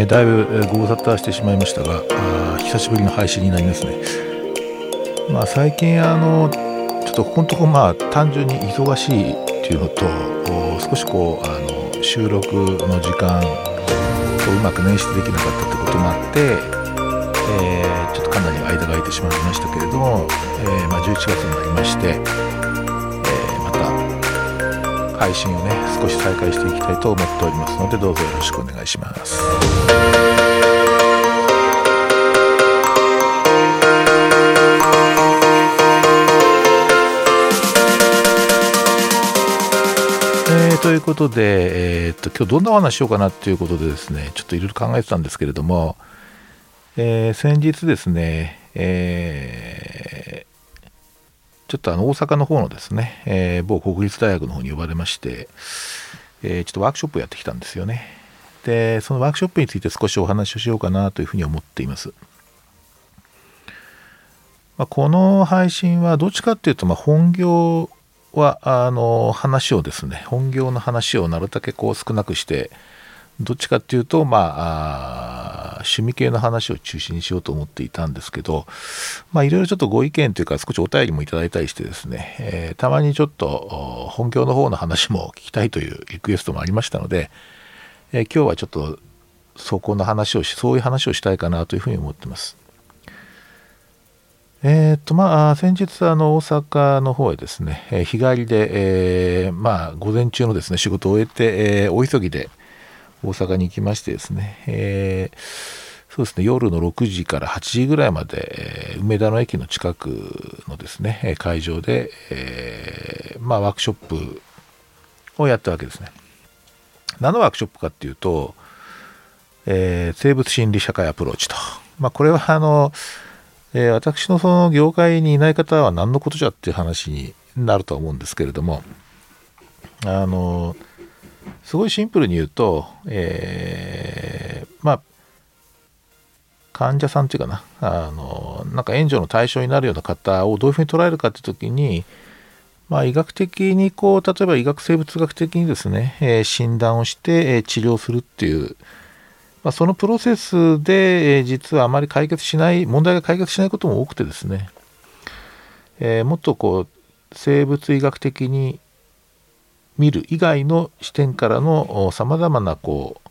えー、だいぶご無沙汰してしまいましたがあ久しぶりの配信になりますね。まあ、最近あのちょっとここのとこまあ単純に忙しいっていうのと少しこうあの収録の時間をうまく捻出できなかったってこともあって、えー、ちょっとかなり間が空いてしまいましたけれども、えー、まあ、11月になりまして、え、また配信をね少し再開していきたいと思っておりますのでどうぞよろしくお願いします。ということで、えー、っと今日どんなお話しようかなっていうことでですねちょっといろいろ考えてたんですけれども、えー、先日ですね、えー、ちょっとあの大阪の方のですね、え某国立大学の方に呼ばれまして、えちょっとワークショップをやってきたんですよねでそのワークショップについて少しお話をしようかなというふうに思っています。ま、この配信はどっちかっていうとま本業はあの話をですね本業の話をなるだけこう少なくしてどっちかっていうとまあ趣味系の話を中心にしようと思っていたんですけどまあいろいろちょっとご意見というか少しお便りもいただいたりしてですね、えー、たまにちょっと本業の方の話も聞きたいというリクエストもありましたので、えー、今日はちょっとそこの話をしそういう話をしたいかなというふうに思ってます。えっ、とまあ先日あの大阪の方へですね、えー、日帰りで、えー、まあ午前中のですね仕事を終えて、えー、大急ぎで大阪に行きましてですね、えそうですね夜の6時から8時ぐらいまで、え梅田の駅の近くのですね会場で、えまあワークショップをやったわけですね。何のワークショップかっていうと、え生物心理社会アプローチと、まあ、これはあのえー、私のその業界にいない方は何のことじゃっていう話になると思うんですけれどもあのすごいシンプルに言うと、えー、まあ患者さんっていうかなあのなんか援助の対象になるような方をどういうふうに捉えるかって時にまあ、医学的にこう例えば医学生物学的にですね、えー、診断をして、えー、治療するっていうまあ、そのプロセスで、えー、実はあまり解決しない問題が解決しないことも多くてですね、えー、もっとこう生物医学的に見る以外の視点からのさまざまなこう、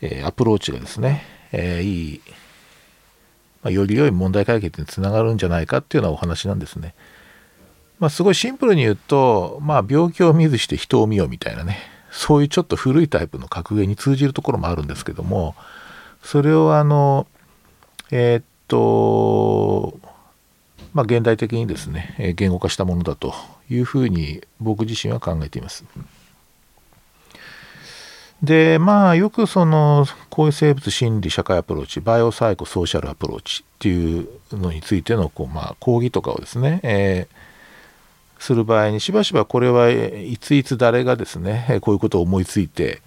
えー、アプローチがですね、えー、いい、まあ、より良い問題解決につながるんじゃないかっていうようなお話なんですね。まあ、すごいシンプルに言うと、まあ、病気を見ずして人を見ようみたいなねそういうちょっと古いタイプの格言に通じるところもあるんですけどもそれをあのえー、っとまあ現代的にですね言語化したものだというふうに僕自身は考えています。でまあよくそのこういう生物心理社会アプローチ biopsychosocial approach っていうのについてのこう、まあ、講義とかをですね、えーする場合にしばしばこれはいついつ誰がですねこういうことを思いついて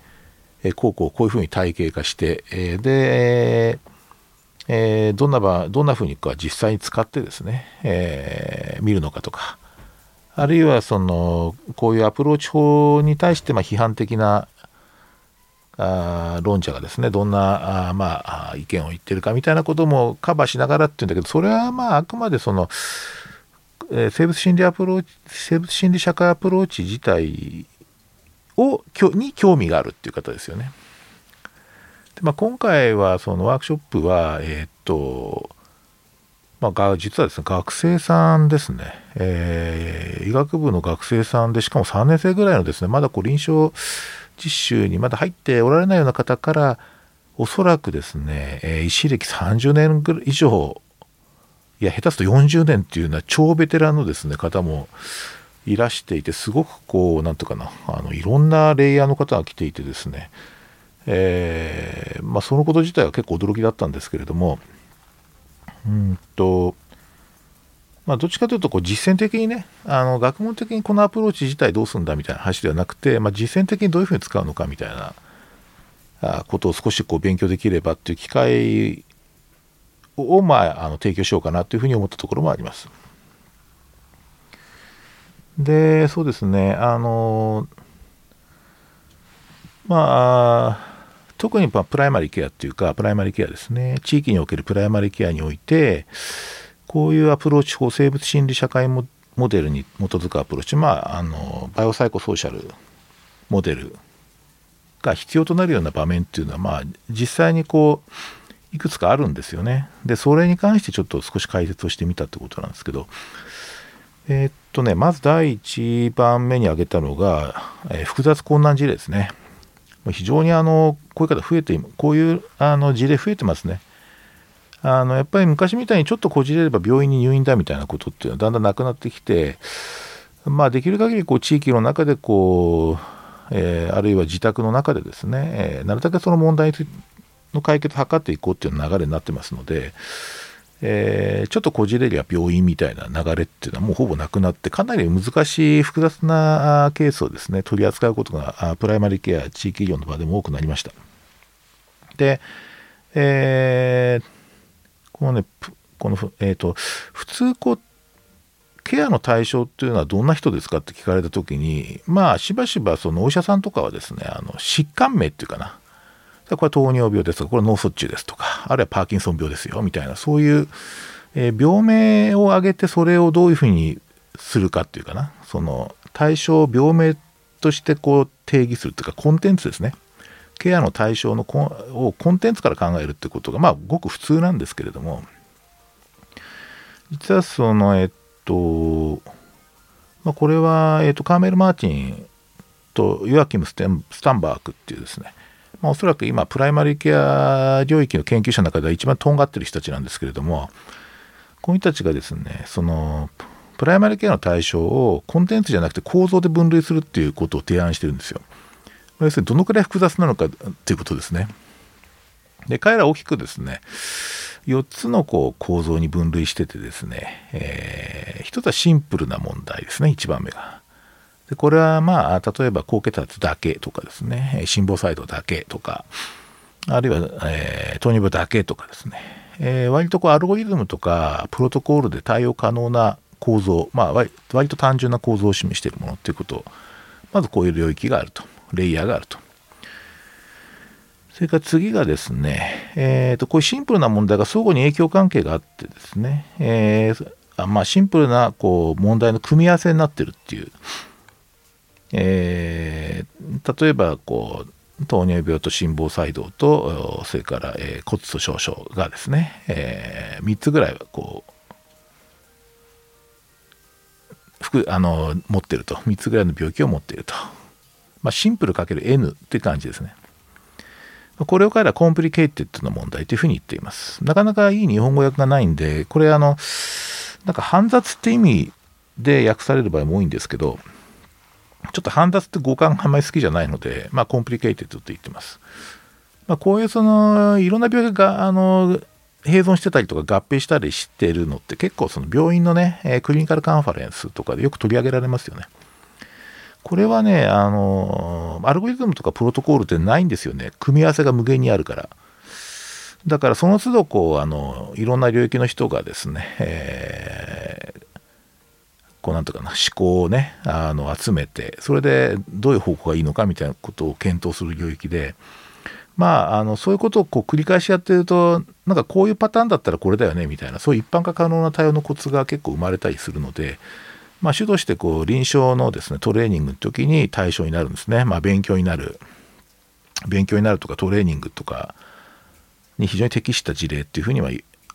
こうこうこういうふうに体系化してで、え、どんな場どんなふうにか実際に使ってですね、え、見るのかとかあるいはそのこういうアプローチ法に対してま批判的なあ論者がですねどんなあまあ意見を言ってるかみたいなこともカバーしながらっていうんだけどそれはまああくまでそのえー、生物心理アプローチ生物心理社会アプローチ自体をに興味があるっていう方ですよね。でまあ、今回はそのワークショップはえー、っとまあ、実はですね学生さんですね、えー、医学部の学生さんでしかも3年生ぐらいのですねまだこう臨床実習にまだ入っておられないような方からおそらくですね、え、医師歴30年ぐらい以上いや下手すると40年っていうのは超ベテランのですね方もいらしていてすごくこう何ていうかなあのいろんなレイヤーの方が来ていてですね、えー、まあ、そのこと自体は結構驚きだったんですけれどもうんとまあ、どっちかというとこう実践的にねあの学問的にこのアプローチ自体どうするんだみたいな話ではなくて、まあ、実践的にどういうふうに使うのかみたいなことを少しこう勉強できればっていう機会を、まあ、あの提供しようかなというふうに思ったところもあります。で、そうですね、あの、まあ、特にプライマリーケアっていうかプライマリーケアですね地域におけるプライマリーケアにおいてこういうアプローチ法生物心理社会モデルに基づくアプローチまああの biopsychosocial model が必要となるような場面っていうのはまあ実際にこういくつかあるんですよね。でそれに関してちょっと少し解説をしてみたってことなんですけどえー、っとねまず第1番目に挙げたのが、えー、複雑困難事例ですね。非常にあのこういう方増えてこういうあの事例増えてますね。あのやっぱり昔みたいにちょっとこじれれば病院に入院だみたいなことっていうのはだんだんなくなってきて、まあ、できる限りこり地域の中でこうえー、あるいは自宅の中でですね、えー、なるだけその問題にの解決を図っていこうっていう流れになってますので、えー、ちょっとこじれりゃ病院みたいな流れっていうのはもうほぼなくなってかなり難しい複雑なケースをですね取り扱うことがプライマリケア地域医療の場でも多くなりました。で、えー、このねこの、えーと、と普通こうケアの対象っていうのはどんな人ですかって聞かれた時にまあしばしばそのお医者さんとかはですねあの疾患名っていうかなこれ糖尿病ですとかこれ脳卒中ですとかあるいはパーキンソン病ですよみたいなそういう、えー、病名を挙げてそれをどういうふうにするかっていうかなその対象を病名としてこう定義するっていうかコンテンツですね。ケアの対象のコンをコンテンツから考えるってことがまあごく普通なんですけれども実はそのえっと、まあ、これは、えっと、カーメル・マーティンとヨアキムステン・スタンバークっていうですね、まあ、おそらく今プライマリーケア領域の研究者の中では一番とんがってる人たちなんですけれどもこういう人たちがですねそのプライマリーケアの対象をコンテンツじゃなくて構造で分類するっていうことを提案してるんですよ。要するにどのくらい複雑なのかっていうことですね。で彼ら大きくですね4つのこう構造に分類しててですね、えー、1つはシンプルな問題ですね1番目が。でこれはまあ例えば高血圧だけとかですね心房細動だけとかあるいは、えー、糖尿病だけとかですね、えー、割とこうアルゴリズムとかプロトコールで対応可能な構造まあ割と単純な構造を示しているものということまずこういう領域があるとレイヤーがあると。それから次がですね、えーと、こういうシンプルな問題が相互に影響関係があってですね、えー、まあ、シンプルなこう問題の組み合わせになっているっていう、えー、例えばこう糖尿病と心房細動とそれから、えー、骨粗しょう症がですね、えー、3つぐらいはこう服あの持ってると。3つぐらいの病気を持っていると、まあ、シンプルかける N って感じですね。これを彼ら complicated な問題というふうに言っています。なかなかいい日本語訳がないんで、これあの、なんか煩雑って意味で訳される場合も多いんですけど、ちょっと煩雑って語感あんまり好きじゃないので、まあ complicated と言ってます。まあこういうその、いろんな病気が、あの、併存してたりとか合併したりしてるのって結構その病院のね、 clinical conference とかでよく取り上げられますよね。これはね、あの、アルゴリズムとかプロトコールってないんですよね。組み合わせが無限にあるから。だからその都度こう、あの、いろんな領域の人がですね、えー、こうなんとかな、思考をね、あの、集めて、それでどういう方向がいいのかみたいなことを検討する領域で、まあ、あのそういうことをこう繰り返しやってるとなんかこういうパターンだったらこれだよねみたいなそういう一般化可能な対応のコツが結構生まれたりするのでまあ、主としてこう臨床のですねトレーニングの時に対象になるんですね、まあ、勉強になる勉強になるとかトレーニングとかに非常に適した事例っていうふうには、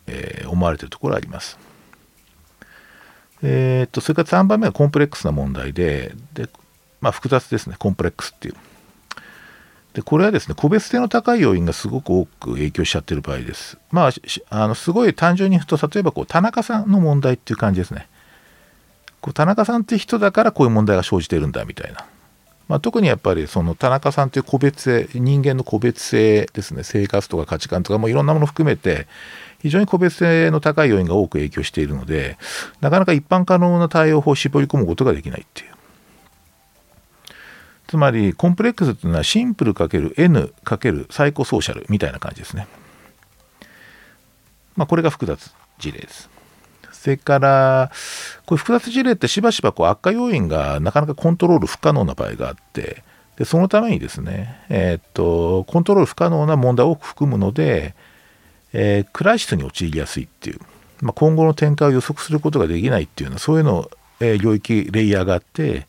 えー、思われてるところがあります。えー、っとそれから3番目はコンプレックスな問題でで、まあ、複雑ですねコンプレックスっていう。でこれはですね個別性の高い要因がすごく多く影響しちゃってる場合です。まああのすごい単純に言うと例えばこう田中さんの問題っていう感じですね。こう田中さんって人だからこういう問題が生じてるんだみたいな。まあ、特にやっぱりその田中さんという個別性人間の個別性ですね。生活とか価値観とかもいろんなもの含めて非常に個別性の高い要因が多く影響しているのでなかなか一般可能な対応法を絞り込むことができないっていう。つまりコンプレックスっていうのはシンプル ×N× サイコソーシャルみたいな感じですね。まあこれが複雑事例です。それから、こういう複雑事例ってしばしばこう悪化要因がなかなかコントロール不可能な場合があって、でそのためにですね、えー、っとコントロール不可能な問題を多く含むので、えー、クライシスに陥りやすいっていう、まあ、今後の展開を予測することができないっていうのはそういうの、えー、領域レイヤーがあって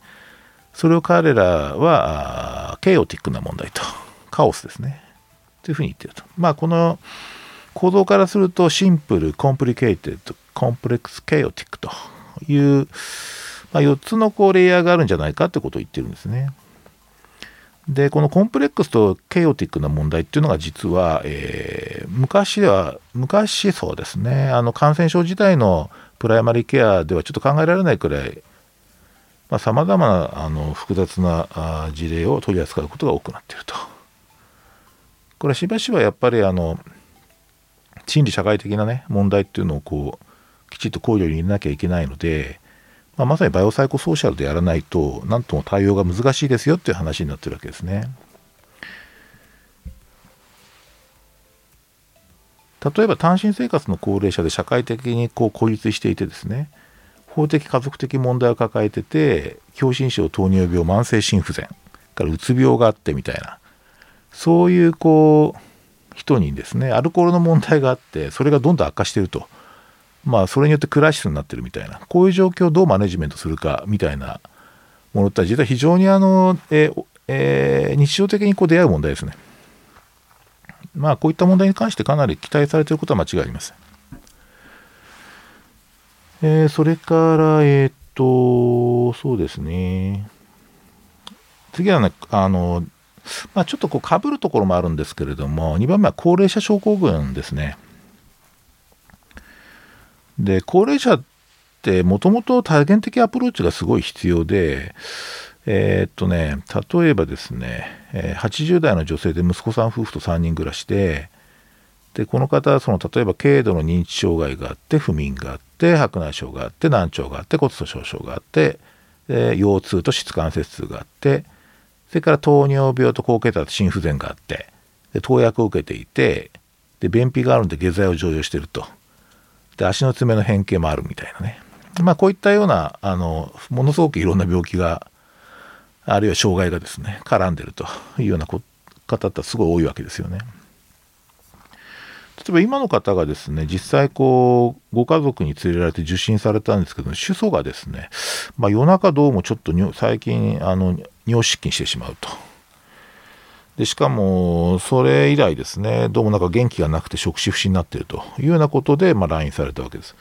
それを彼らは chaotic な問題とカオスですね。というふうに言ってると。まあこの構造からすると simple complicated complex chaotic という、まあ、4つのこうレイヤーがあるんじゃないかってことを言ってるんですね。でこのコンプレックスとケイオティックな問題っていうのが実は、えー、昔では昔そうですねあの感染症自体のプライマリーケアではちょっと考えられないくらいさまざ、まなあの複雑な事例を取り扱うことが多くなっていると。これはしばしばやっぱりあの心理社会的なね問題っていうのをこうきちっと考慮に入れなきゃいけないのでまあ、まさにバイオサイコソーシャルでやらないと何とも対応が難しいですよっていう話になってるわけですね。例えば単身生活の高齢者で社会的にこう孤立していてですね法的家族的問題を抱えてて狭心症糖尿病慢性心不全からうつ病があってみたいなそういうこう人にですねアルコールの問題があってそれがどんどん悪化しているとまあそれによってクライシスになってるみたいなこういう状況をどうマネジメントするかみたいなものって実は非常にあの、えーえー、日常的にこう出会う問題ですね。まあこういった問題に関してかなり期待されていることは間違いありません。えー、それから、えっ、と、そうですね。次はね、あの、まあ、ちょっとこう被るところもあるんですけれども、2番目は高齢者症候群ですね。で高齢者ってもともと多元的アプローチがすごい必要でえー、っとね例えばですね、80代の女性で息子さん夫婦と3人暮らしででこの方はその例えば軽度の認知障害があって不眠があって白内障があって難聴があって骨粗しょう症があってで腰痛と質関節痛があってそれから糖尿病と高血圧心不全があってで投薬を受けていてで便秘があるんで下剤を常用してると。で足の爪の変形もあるみたいなねまあこういったようなあのものすごくいろんな病気があるいは障害がですね絡んでるというような方ってすごい多いわけですよね。例えば今の方がですね実際こうご家族に連れられて受診されたんですけど主訴がですね、まあ、夜中どうもちょっと最近あの尿失禁してしまうとでしかもそれ以来ですねどうもなんか元気がなくて食死不振になっているというようなことで、まあ、来院されたわけです。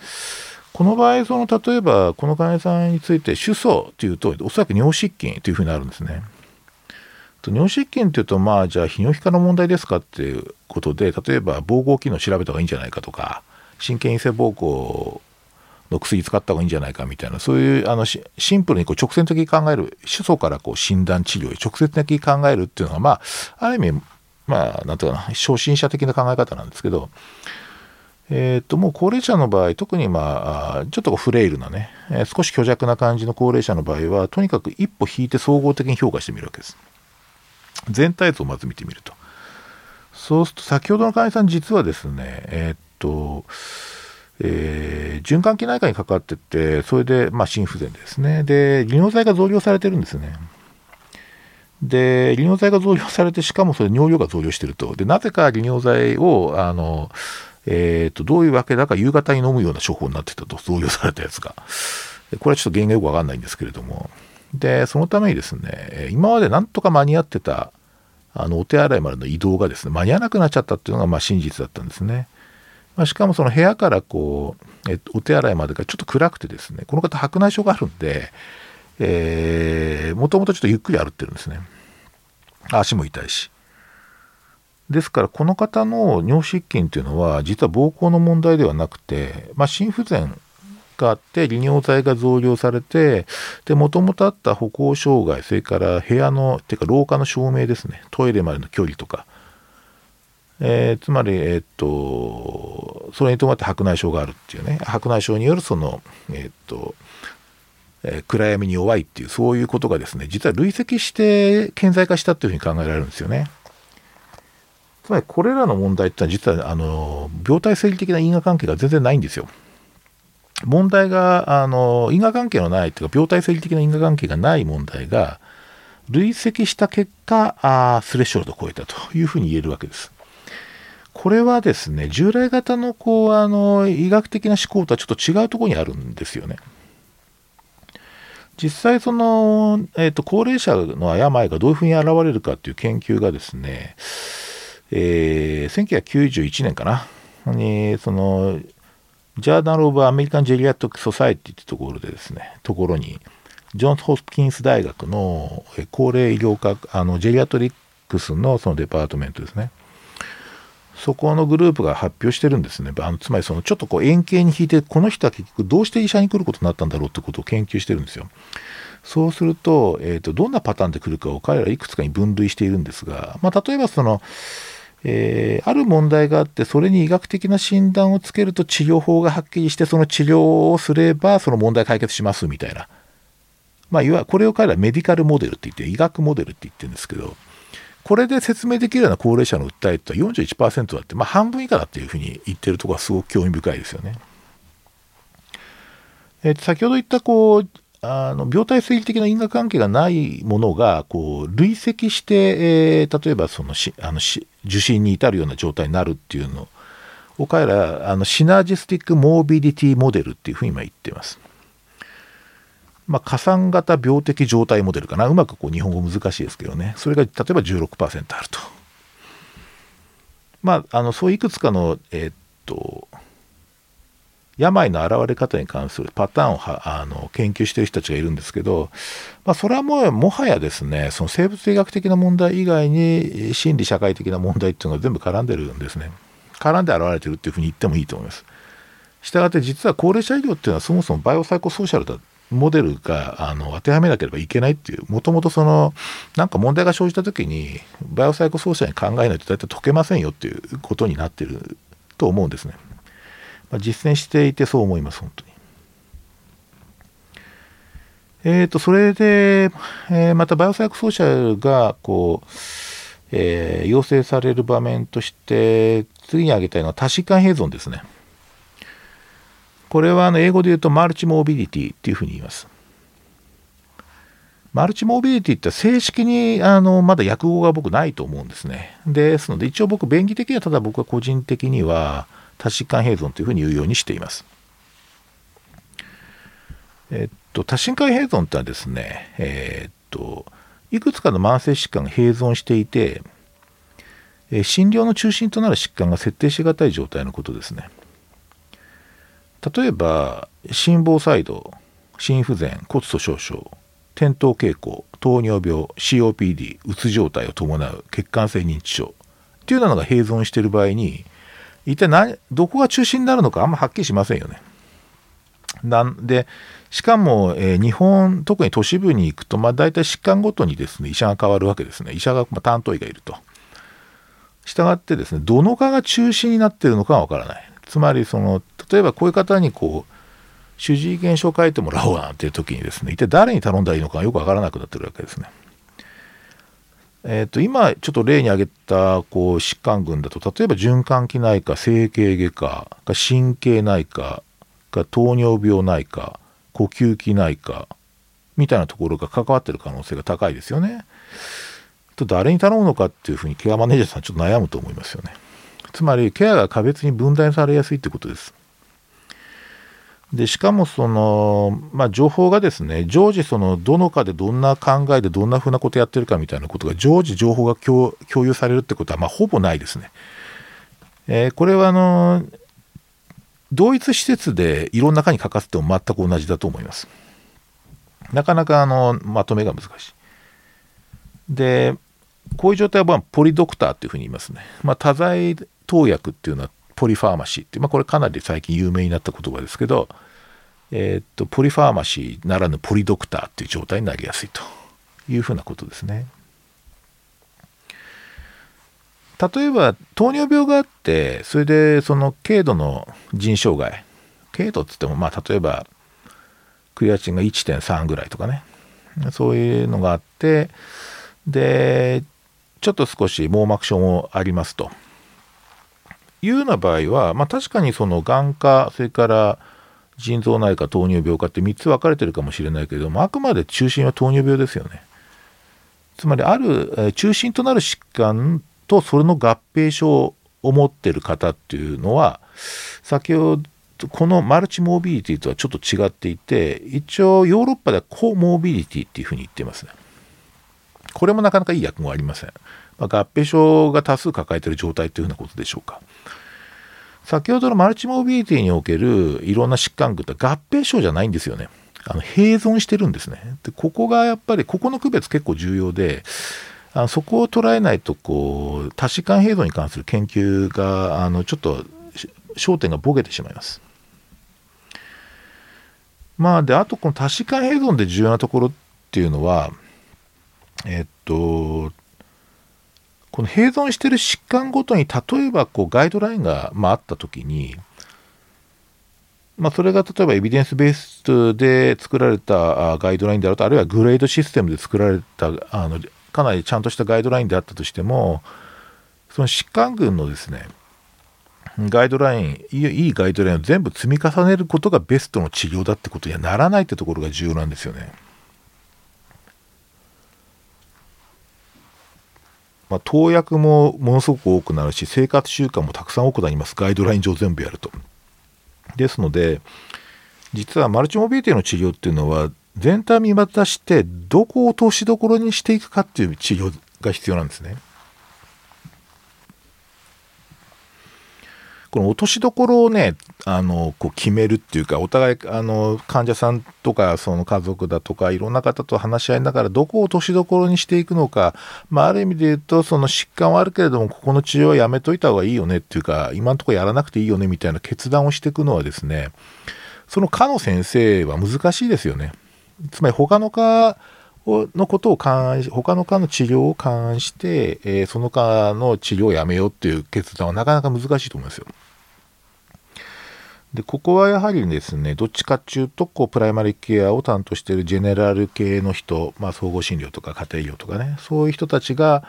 この場合その例えばこの患者さんについて主訴というとおそらく尿失禁というふうになるんですね。尿失禁というとまあじゃあ泌尿器科の問題ですかっていうことで例えば膀胱機能調べた方がいいんじゃないかとか神経陰性膀胱の薬使った方がいいんじゃないかみたいな。そういうあのシンプルにこう直線的に考える主訴からこう診断治療へ直接的に考えるっていうのがまあある意味まあなんていうかな初心者的な考え方なんですけどえー、ともう高齢者の場合特にまあちょっとフレイルなね、え、少し虚弱な感じの高齢者の場合はとにかく一歩引いて総合的に評価してみるわけです。全体図をまず見てみると。そうすると先ほどの患者さん実はですねえっ、とえー、循環器内科にかかってって、それで、まあ、心不全ですね。で、利尿剤が増量されてるんですね。で、利尿剤が増量されて、しかもそれ尿量が増量してると。で、なぜか利尿剤を、あの、えっ、ー、と、どういうわけだか夕方に飲むような処方になってたと、増量されたやつが。これはちょっと原因がよくわかんないんですけれども。で、そのためにですね、今までなんとか間に合ってた、あの、お手洗いまでの移動がですね、間に合わなくなっちゃったっていうのが、まあ、真実だったんですね。まあ、しかもその部屋からこう、えっとお手洗いまでがちょっと暗くてですね、この方白内障があるんで、えー、もともとちょっとゆっくり歩ってるんですね。足も痛いし。ですからこの方の尿失禁というのは実は膀胱の問題ではなくて、まあ、心不全があって利尿剤が増量されてもともとあった歩行障害それから部屋のていうか廊下の照明ですねトイレまでの距離とかえー、つまり、えー、っと、それに伴って白内障があるっていうね、白内障によるその、えー、っと、えー、暗闇に弱いっていう、そういうことがですね、実は累積して顕在化したっていうふうに考えられるんですよね。つまり、これらの問題ってのは、実は、あの、病態生理的な因果関係が全然ないんですよ。問題が、あの、因果関係のないっていうか、病態生理的な因果関係がない問題が、累積した結果あスレッショルドを超えたというふうに言えるわけです。これはですね従来型のこうあの医学的な思考とはちょっと違うところにあるんですよね。実際その、えーと、高齢者の病がどういうふうに現れるかっていう研究がですね、えー、1991年かなにそのジャーナル・オブ・アメリカン・ジェリアトック・ソサエティってところでですねところにジョンズ・ホスキンス大学の高齢医療科あのジェリアトリックスのそのデパートメントですねそこのグループが発表してるんですね。あのつまりそのちょっとこう円形に引いて、この人は結局どうして医者に来ることになったんだろうってことを研究してるんですよ。そうすると、えーと、どんなパターンで来るかを彼らいくつかに分類しているんですが、まあ、例えばその、えー、ある問題があってそれに医学的な診断をつけると治療法がはっきりしてその治療をすればその問題解決しますみたいな、まあ、いわこれを彼らメディカルモデルって言って医学モデルって言ってるんですけどこれで説明できるような高齢者の訴えって41%だって、まあ、半分以下だっていうふうに言ってるところはすごく興味深いですよね。えー、先ほど言ったこうあの病態推理的な因果関係がないものがこう累積して、えー、例えばそのしあのし受診に至るような状態になるっていうのを彼らあのシナジスティック・モービリティモデルっていうふうに今言ってます。まあ、加算型病的状態モデルかな。うまくこう日本語難しいですけどね。それが例えば16%あると。まあ、あの、そういくつかの、えー、っと、病の現れ方に関するパターンをはあの研究している人たちがいるんですけど、まあ、それはもうもはやですねその生物医学的な問題以外に心理社会的な問題っていうのが全部絡んでるんですね絡んで現れてるっていうふうに言ってもいいと思いますしたがって実は高齢者医療っていうのはそもそも biopsychosocial だモデルがあの当てはめなければいけないっていうもともとそのなんか問題が生じた時に biopsychosocial に考えないと大体解けませんよっていうことになってると思うんですね、まあ、実践していてそう思います本当に。えーと、それで、えー、またバイオサイコソーシャルがこう、えー、要請される場面として次に挙げたいのは多疾患併存ですね。これはあの英語で言うとマルチモービリティっていうふうに言います。マルチモービリティって正式にあのまだ訳語が僕ないと思うんですね。ですので一応僕便宜的にはただ僕は個人的には多疾患併存というふうに言うようにしています。えっと多疾患併存ってはですね、えー、っといくつかの慢性疾患が併存していて、え診療の中心となる疾患が設定しがたい状態のことですね。例えば心房細動心不全骨粗しょう症転倒傾向糖尿病 COPD うつ状態を伴う血管性認知症っていうのが併存している場合に一体何どこが中心になるのかあんまはっきりしませんよね。なんでしかも、えー、日本特に都市部に行くと、まあ、大体疾患ごとにですね医者が変わるわけですね医者が、まあ、担当医がいると。したがってですねどの科が中心になっているのかはわからない。つまりその例えばこういう方にこう主治医験書を書いてもらおうなんていう時にですね一体誰に頼んだらいいのかよくわからなくなってるわけですね。えー、と今ちょっと例に挙げたこう疾患群だと例えば循環器内科整形外科神経内科糖尿病内科呼吸器内科みたいなところが関わってる可能性が高いですよね。と誰に頼むのかっていうふうにケアマネージャーさんちょっと悩むと思いますよね。つまりケアが個別に分断されやすいってことです。でしかもその、まあ、情報がですね常時そのどの科でどんな考えでどんなふうなことやってるかみたいなことが常時情報が共有されるってことは、まあ、ほぼないですね。えー、これはあの同一施設でいろんな科に書かせても全く同じだと思います。なかなかあのまとめが難しい。でこういう状態はポリドクターっていうふうに言いますね。まあ、多剤投薬っていうのはポリファーマシーって、まあ、これかなり最近有名になった言葉ですけど、えー、っとポリファーマシーならぬポリドクターっていう状態になりやすいというふうなことですね。例えば糖尿病があってそれでその軽度の腎障害軽度っつってもまあ例えばクリアチンが1.3ぐらいとかねそういうのがあってでちょっと少し網膜症もありますというような場合は、まあ、確かにその眼科それから腎臓内科糖尿病科って3つ分かれてるかもしれないけれどもあくまで中心は糖尿病ですよね。つまりある、え中心となる疾患とそれの合併症を持ってる方っていうのは先ほどこのマルチモービリティとはちょっと違っていて一応ヨーロッパではコモービリティっていうふうに言ってますねこれもなかなかいい訳語ありません、ま、合併症が多数抱えている状態というふうなことでしょうか。先ほどのマルチモビリティにおけるいろんな疾患群って合併症じゃないんですよね。あの併存してるんですね。でここがやっぱりここの区別結構重要であのそこを捉えないとこう多疾患併存に関する研究があのちょっと焦点がボケてしまいます。まあであとこの多疾患併存で重要なところっていうのはえっとこの併存してる疾患ごとに例えばこうガイドラインが、まあ、あった時に、まあ、それが例えばエビデンスベースで作られたガイドラインであるとあるいはグレードシステムで作られたあのかなりちゃんとしたガイドラインであったとしてもその疾患群のですねガイドラインいいガイドラインを全部積み重ねることがベストの治療だってことにはならないってところが重要なんですよね。まあ、投薬もものすごく多くなるし生活習慣もたくさん多くなりますガイドライン上全部やると。ですので実はマルチモビリティの治療っていうのは全体見渡してどこを落としどころにしていくかっていう治療が必要なんですね。この落としどころをねあのこう決めるっていうかお互いあの患者さんとかその家族だとかいろんな方と話し合いながらどこを落としどころにしていくのか、まあ、ある意味で言うとその疾患はあるけれどもここの治療はやめといた方がいいよねっていうか今のところやらなくていいよねみたいな決断をしていくのはですねその科の先生は難しいですよね。つまり他の科のことを勘案し、他の科の治療を勘案して、えー、その科の治療をやめようっていう決断はなかなか難しいと思いますよ。で、ここはやはりですね、どっちかっていうと、こう、プライマリケアを担当しているジェネラル系の人、まあ、総合診療とか家庭医療とかね、そういう人たちが、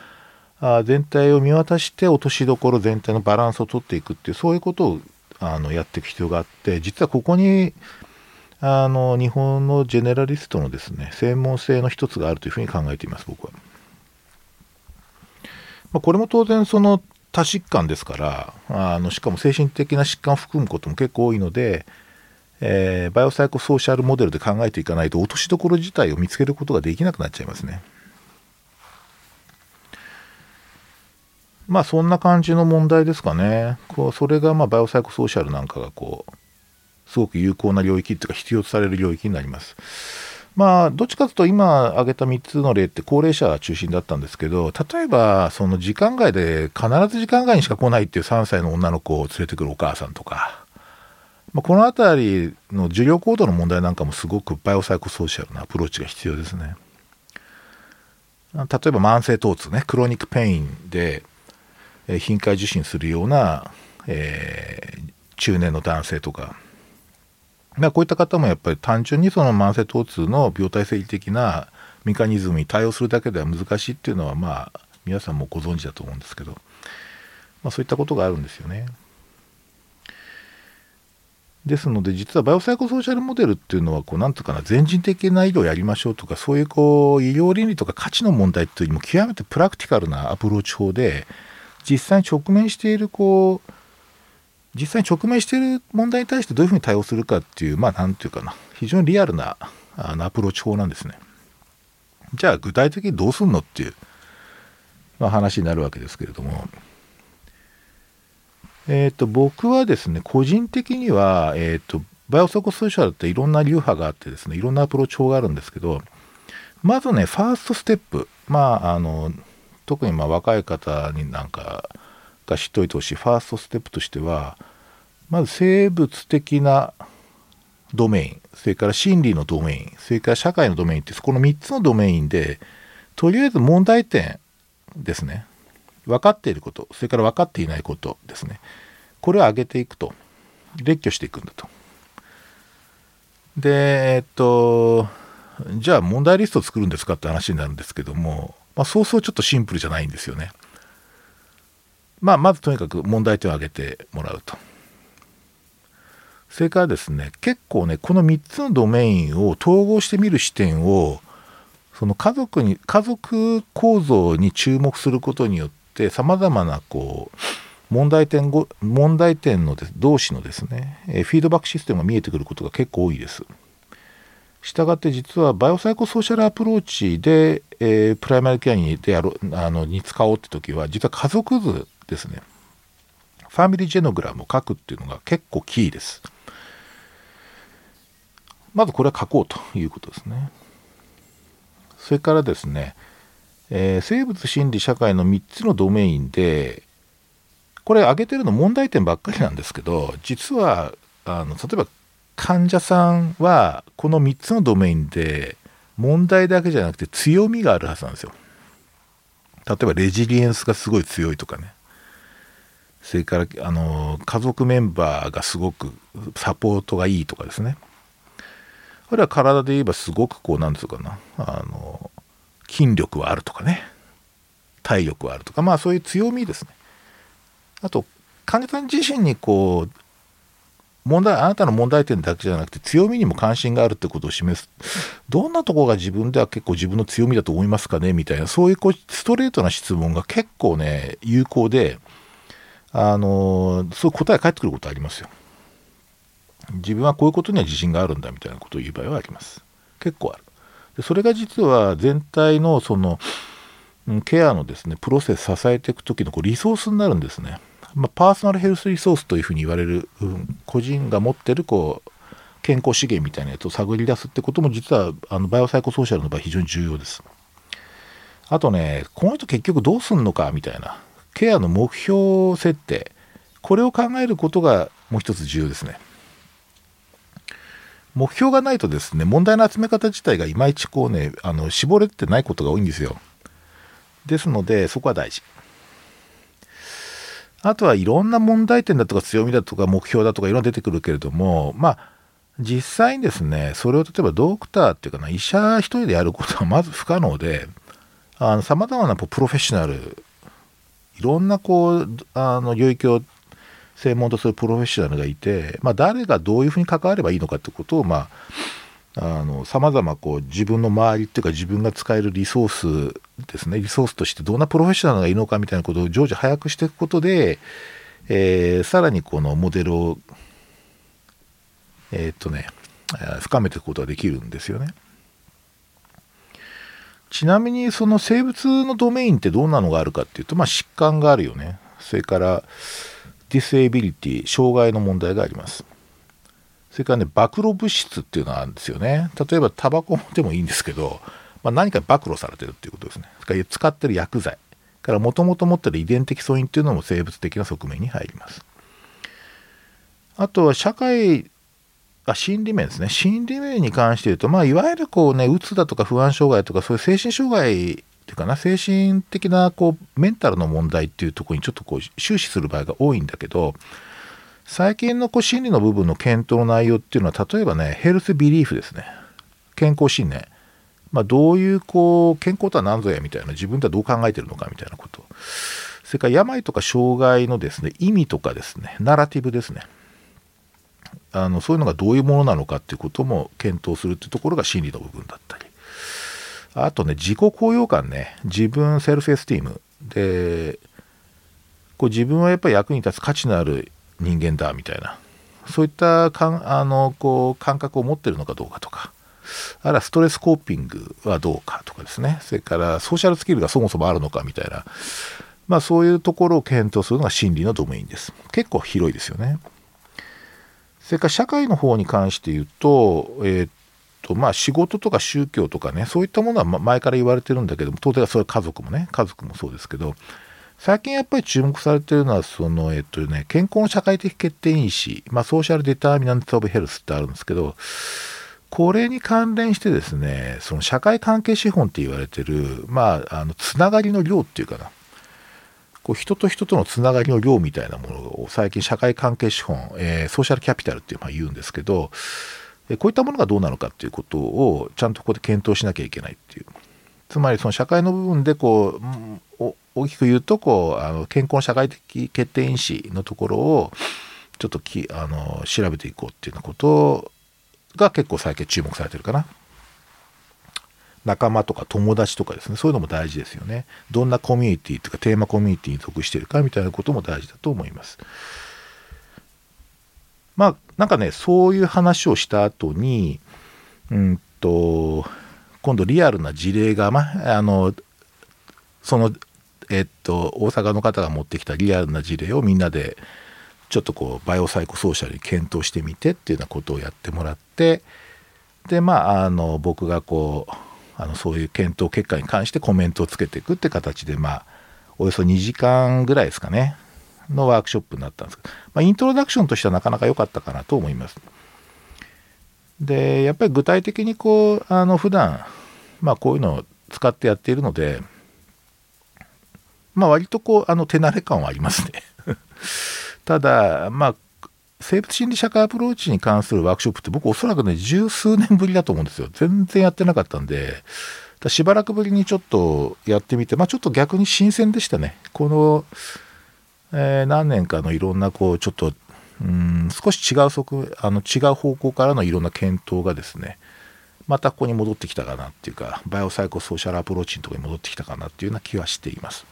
あ全体を見渡して落としどころ全体のバランスを取っていくっていうそういうことをあのやっていく必要があって実はここにあの日本のジェネラリストのですね専門性の一つがあるというふうに考えています僕は。まあ、これも当然その多疾患ですからあのしかも精神的な疾患を含むことも結構多いので、えー、バイオサイコソーシャルモデルで考えていかないと落としどころ自体を見つけることができなくなっちゃいますね。まあそんな感じの問題ですかね。こうそれがまあ biopsychosocial なんかがこうすごく有効な領域っていうか必要とされる領域になります。まあ、どっちかというと今挙げた3つの例って高齢者中心だったんですけど、例えばその時間外で必ず時間外にしか来ないっていう3歳の女の子を連れてくるお母さんとか、まあ、この辺りの受療行動の問題なんかもすごく biopsychosocial なアプローチが必要ですね。例えば慢性疼痛ね、 chronic pain で、え頻回受診するような、えー、中年の男性とか、まあ、こういった方もやっぱり単純にその慢性疼痛の病態生理的なメカニズムに対応するだけでは難しいっていうのはまあ皆さんもご存知だと思うんですけど、まあ、そういったことがあるんですよね。ですので実は biopsychosocial model っていうのはこうなんとかな全人的な医療をやりましょうとかそういうこう医療倫理とか価値の問題っていうよりも極めて practical なアプローチ法で実際に直面しているこう実際に直面している問題に対してどういうふうに対応するかっていう、まあ、なんていうかな、非常にリアルなあのアプローチ法なんですね。じゃあ、具体的にどうすんのっていう、まあ、話になるわけですけれども、えっ、ー、と、僕はですね、個人的には、えっ、ー、と、 biopsychosocial っていろんな流派があってですね、いろんなアプローチ法があるんですけど、まずね、ファーストステップ、まあ、あの、特にまあ若い方になんか、が知っておいてほしい。ファーストステップとしてはまず生物的なドメインそれから心理のドメインそれから社会のドメインってこの3つのドメインでとりあえず問題点ですね。分かっていることそれから分かっていないことですね。これを上げていくと列挙していくんだと。でえっとじゃあ問題リストを作るんですかって話になるんですけども、まあ、そうそうちょっとシンプルじゃないんですよね。まあ、まずとにかく問題点を挙げてもらうと。それからですね、結構ね、この3つのドメインを統合してみる視点をその家族に家族構造に注目することによってさまざまなこう問題点ご問題点の同士のですねフィードバックシステムが見えてくることが結構多いです。したがって実は biopsychosocial approach で、えー、プライマリケアにであるあのに使おうって時は実は家族図ですね family genogram を書くっていうのが結構キーです。まずこれは書こうということですね。それからですね、えー、生物心理社会の3つのドメインでこれ挙げてるの問題点ばっかりなんですけど実はあの例えば患者さんはこの3つのドメインで問題だけじゃなくて強みがあるはずなんですよ。例えばレジリエンスがすごい強いとかねそれからあの家族メンバーがすごくサポートがいいとかですね。あるいは体で言えばすごくこうなんですかな。あの筋力はあるとかね。体力はあるとか。まあそういう強みですね。あと患者さん自身にこう問題あなたの問題点だけじゃなくて強みにも関心があるってことを示す。どんなとこが自分では結構自分の強みだと思いますかね？みたいなそういうこうストレートな質問が結構ね有効であのそういう答え返ってくることありますよ。自分はこういうことには自信があるんだみたいなことを言う場合はあります。結構ある。でそれが実は全体のそのケアのですねプロセス支えていく時のこうリソースになるんですね。まあ、パーソナルヘルスリソースというふうに言われる、うん、個人が持ってるこう健康資源みたいなやつを探り出すってことも実はあのバイオサイコソーシャルの場合非常に重要です。あとねこの人結局どうすんのかみたいな。ケアの目標設定これを考えることがもう一つ重要ですね。目標がないとですね問題の集め方自体がいまいちこうねあの絞れてないことが多いんですよ。ですのでそこは大事。あとはいろんな問題点だとか強みだとか目標だとかいろいろ出てくるけれどもまあ実際にですねそれを例えばドクターっていうかな医者一人でやることはまず不可能でさまざまなプロフェッショナルいろんなこうあの領域を専門とするプロフェッショナルがいて、まあ、誰がどういうふうに関わればいいのかってことをまあさまざま自分の周りっていうか自分が使えるリソースですねリソースとしてどんなプロフェッショナルがいいのかみたいなことを常時把握していくことで、えー、さらにこのモデルをえー、っとね深めていくことができるんですよね。ちなみにその生物のドメインってどんなのがあるかっていうと、まあ、疾患があるよねそれから disability 障害の問題がありますそれからね、暴露物質っていうのがあるんですよね。例えば、タバコでもいいんですけど、まあ、何か暴露されてるっていうことですね。それから使ってる薬剤。から、もともと持ってる遺伝的素因っていうのも生物的な側面に入ります。あとは、社会、あ心理面ですね。心理面に関して言うと、まあ、いわゆるこうね、うつだとか不安障害とか、そういう精神障害っていうかな、精神的なこうメンタルの問題っていうとこにちょっとこう終始する場合が多いんだけど、最近のこう心理の部分の検討の内容っていうのは例えばねヘルスビリーフですね。健康信念まあ、どういうこう健康とは何ぞやみたいな自分ではどう考えてるのかみたいなこと。それから病とか障害のですね意味とかですねナラティブですね。あのそういうのがどういうものなのかっていうことも検討するっていうところが心理の部分だったり。あとね自己高揚感ね。自分セルフエスティーム。でこう自分はやっぱり役に立つ価値のある人間だみたいな。そういったかんあのこう感覚を持ってるのかどうかとか。あるいはストレスコーピングはどうかとかですね。それからソーシャルスキルがそもそもあるのかみたいな。まあそういうところを検討するのが心理のドメインです。結構広いですよね。それから社会の方に関して言うとえー、っとまあ仕事とか宗教とかねそういったものは前から言われてるんだけども当然それ家族もね家族もそうですけど最近やっぱり注目されてるのは、その、えっとね、健康の社会的決定因子、まあ、 social determinant of health ってあるんですけど、これに関連してですね、その社会関係資本って言われてる、まあ、あの、つながりの量っていうかな、こう人と人とのつながりの量みたいなものを最近社会関係資本、えー、 social capital っていうまあ言うんですけど、えこういったものがどうなのかっていうことをちゃんとここで検討しなきゃいけないっていう。つまりその社会の部分でこう大きく言うとこうあの健康社会的決定因子のところをちょっときあの調べていこうっていうようなことが結構最近注目されてるかな。仲間とか友達とかですねそういうのも大事ですよね。どんなコミュニティというかテーマコミュニティに属してるかみたいなことも大事だと思います。まあなんかねそういう話をした後にうんと今度リアルな事例が、まあのそのえっと大阪の方が持ってきたリアルな事例をみんなでちょっとこうバイオサイコソーシャルに検討してみてっていうようなことをやってもらってでまああの僕がこうあのそういう検討結果に関してコメントをつけていくって形でまあおよそ2時間ぐらいですかねのワークショップになったんですけど、まあ、イントロダクションとしてはなかなか良かったかなと思います。でやっぱり具体的にこうあの普段まあこういうのを使ってやっているのでまあ割とこうあの手慣れ感はありますね ただまあ生物心理社会アプローチに関するワークショップって僕おそらくね十数年ぶりだと思うんですよ全然やってなかったんでしばらくぶりにちょっとやってみてまあちょっと逆に新鮮でしたねこの、えー、何年かのいろんなこうちょっとうん少し違う側あの違う方向からのいろんな検討がですねまたここに戻ってきたかなっていうか biopsychosocial approach のところに戻ってきたかなっていうような気はしています。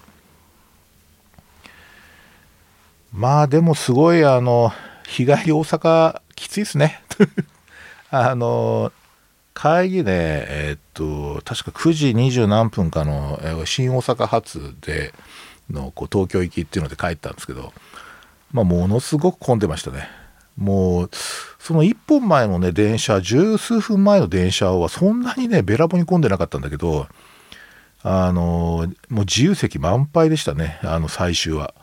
まあでもすごいあの日帰り大阪きついですね。あの帰りねえっと確か9時20何分かの新大阪発でのこう東京行きっていうので帰ったんですけどまあものすごく混んでましたね。もうその1本前のね電車十数分前の電車はそんなにねべらぼに混んでなかったんだけどあのもう自由席満杯でしたね。あの最終は。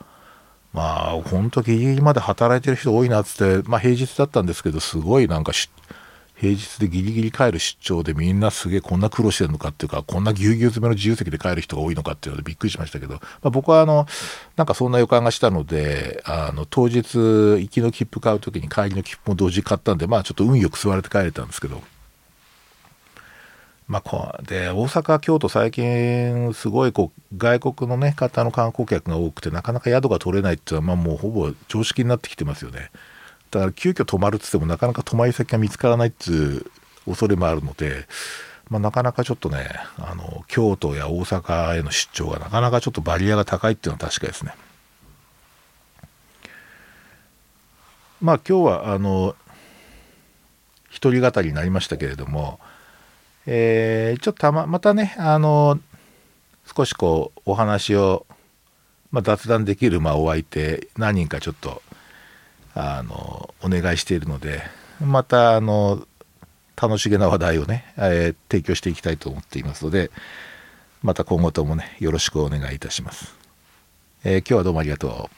まあ本当ギリギリまで働いてる人多いなっつって、まあ、平日だったんですけどすごいなんか平日でギリギリ帰る出張でみんなすげえこんな苦労してるのかっていうかこんなぎゅうぎゅう詰めの自由席で帰る人が多いのかっていうのでびっくりしましたけど、まあ、僕はあのなんかそんな予感がしたのであの当日行きの切符買う時に帰りの切符も同時に買ったんでまあちょっと運よく座れて帰れたんですけど。まあ、こで大阪京都最近すごいこう外国の、ね、方の観光客が多くてなかなか宿が取れないっていうのは、まあ、もうほぼ常識になってきてますよね。だから急遽泊まるっつってもなかなか泊まり先が見つからないっていう恐れもあるので、まあ、なかなかちょっとねあの京都や大阪への出張がなかなかちょっとバリアが高いっていうのは確かですね。まあ今日はあの一人語りになりましたけれどもえー、ちょっとたままたねあの少しこうお話を、まあ、雑談できる、まあ、お相手何人かちょっとあのお願いしているのでまたあの楽しげな話題をね、えー、提供していきたいと思っていますのでまた今後ともねよろしくお願いいたします。えー、今日はどうもありがと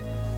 う。